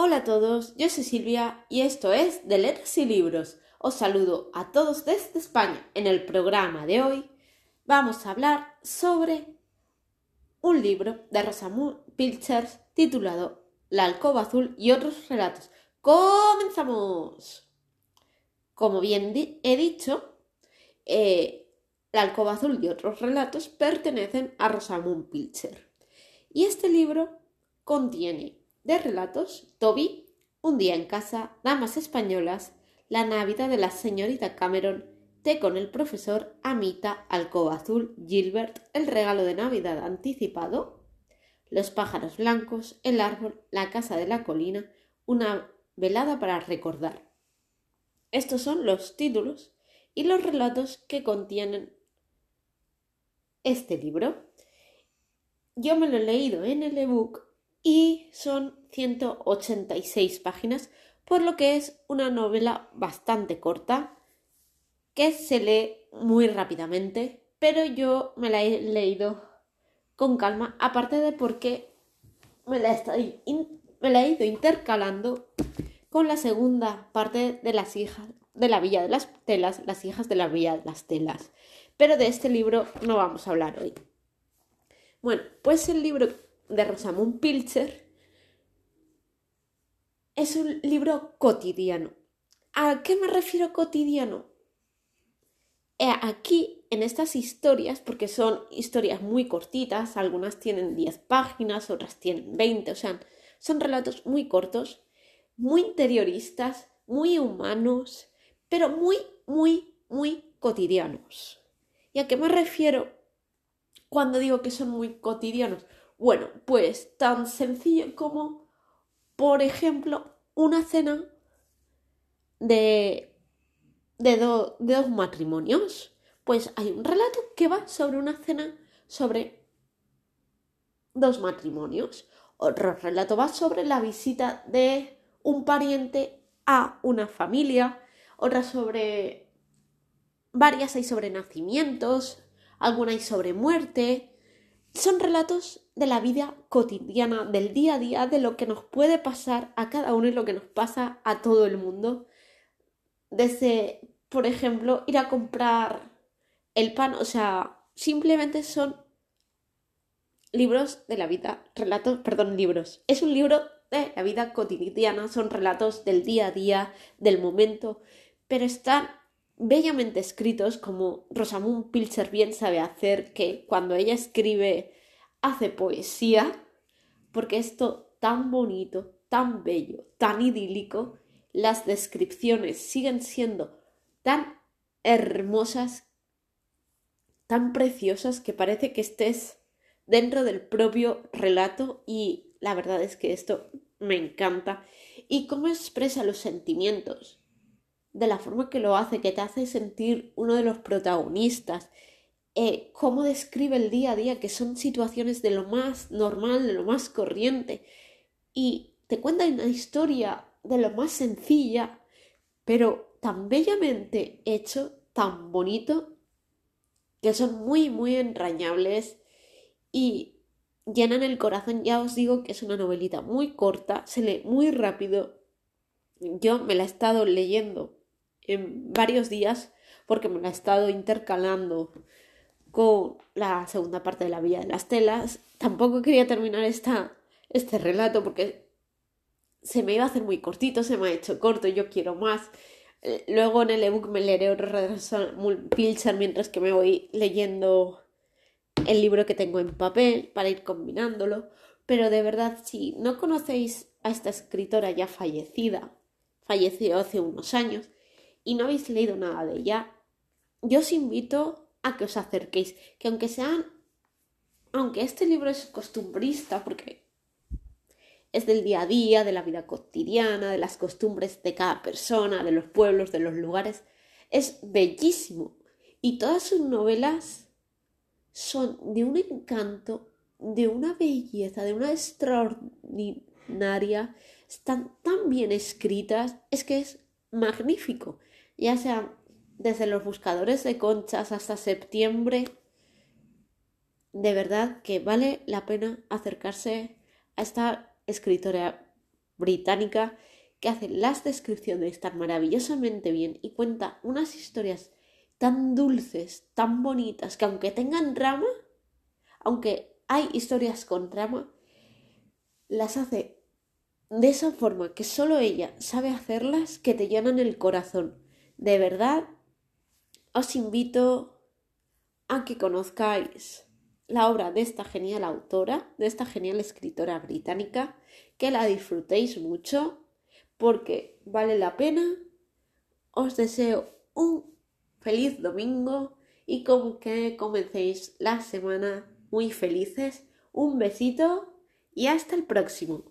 Hola a todos, yo soy Silvia y esto es de Letras y Libros. Os saludo a todos desde España. En el programa de hoy vamos a hablar sobre un libro de Rosamund Pilchers titulado La alcoba azul y otros relatos. ¡Comenzamos! Como bien he dicho, eh, La alcoba azul y otros relatos pertenecen a Rosamund Pilcher. Y este libro contiene de relatos, Toby, Un día en casa, Damas españolas, La Navidad de la señorita Cameron, Té con el profesor, Amita, Alcoba Azul, Gilbert, El regalo de Navidad anticipado, Los pájaros blancos, El árbol, La casa de la colina, Una velada para recordar. Estos son los títulos y los relatos que contienen este libro. Yo me lo he leído en el ebook y son 186 páginas, por lo que es una novela bastante corta que se lee muy rápidamente, pero yo me la he leído con calma, aparte de porque me la, la he ido intercalando con la segunda parte de las hijas de la Villa de las Telas, las hijas de la Villa de las Telas. Pero de este libro no vamos a hablar hoy. Bueno, pues el libro de Rosamund Pilcher es un libro cotidiano. ¿A qué me refiero cotidiano? Eh, aquí, en estas historias, porque son historias muy cortitas, algunas tienen 10 páginas, otras tienen 20, o sea, son relatos muy cortos, muy interioristas, muy humanos, pero muy, muy, muy cotidianos. ¿Y a qué me refiero cuando digo que son muy cotidianos? Bueno, pues tan sencillo como, por ejemplo, una cena de, de, dos matrimonios. Pues hay un relato que va sobre una cena sobre dos matrimonios. Otro relato va sobre la visita de un pariente a una familia. Otra sobre... Varias hay sobre nacimientos. Alguna hay sobre muerte. Son relatos de la vida cotidiana, del día a día, de lo que nos puede pasar a cada uno y lo que nos pasa a todo el mundo. Desde, por ejemplo, ir a comprar el pan, o sea, simplemente son libros de la vida, relatos, perdón, libros. Es un libro de la vida cotidiana, son relatos del día a día, del momento, pero están bellamente escritos como Rosamund Pilcher bien sabe hacer, que cuando ella escribe hace poesía, porque esto tan bonito, tan bello, tan idílico, las descripciones siguen siendo tan hermosas, tan preciosas que parece que estés dentro del propio relato y la verdad es que esto me encanta. Y cómo expresa los sentimientos, de la forma que lo hace, que te hace sentir uno de los protagonistas, eh, cómo describe el día a día, que son situaciones de lo más normal, de lo más corriente, y te cuenta una historia de lo más sencilla, pero tan bellamente hecho, tan bonito, que son muy, muy entrañables y llenan el corazón. Ya os digo que es una novelita muy corta, se lee muy rápido. Yo me la he estado leyendo en varios días porque me la he estado intercalando con la segunda parte de la Villa de las Telas. Tampoco quería terminar esta, este relato porque se me iba a hacer muy cortito, se me ha hecho corto, yo quiero más. Eh, luego en el ebook me leeré otro Pilcher mientras que me voy leyendo el libro que tengo en papel para ir combinándolo. Pero de verdad, si no conocéis a esta escritora ya fallecida, falleció hace unos años, y no habéis leído nada de ella, yo os invito a que os acerquéis, que aunque sean, aunque este libro es costumbrista, porque es del día a día, de la vida cotidiana, de las costumbres de cada persona, de los pueblos, de los lugares, es bellísimo. Y todas sus novelas son de un encanto, de una belleza, de una extraordinaria, están tan bien escritas, es que es magnífico ya sea desde los buscadores de conchas hasta septiembre, de verdad que vale la pena acercarse a esta escritora británica que hace las descripciones tan maravillosamente bien y cuenta unas historias tan dulces, tan bonitas, que aunque tengan drama, aunque hay historias con drama, las hace de esa forma que solo ella sabe hacerlas, que te llenan el corazón. De verdad, os invito a que conozcáis la obra de esta genial autora, de esta genial escritora británica, que la disfrutéis mucho porque vale la pena. Os deseo un feliz domingo y como que comencéis la semana muy felices. Un besito y hasta el próximo.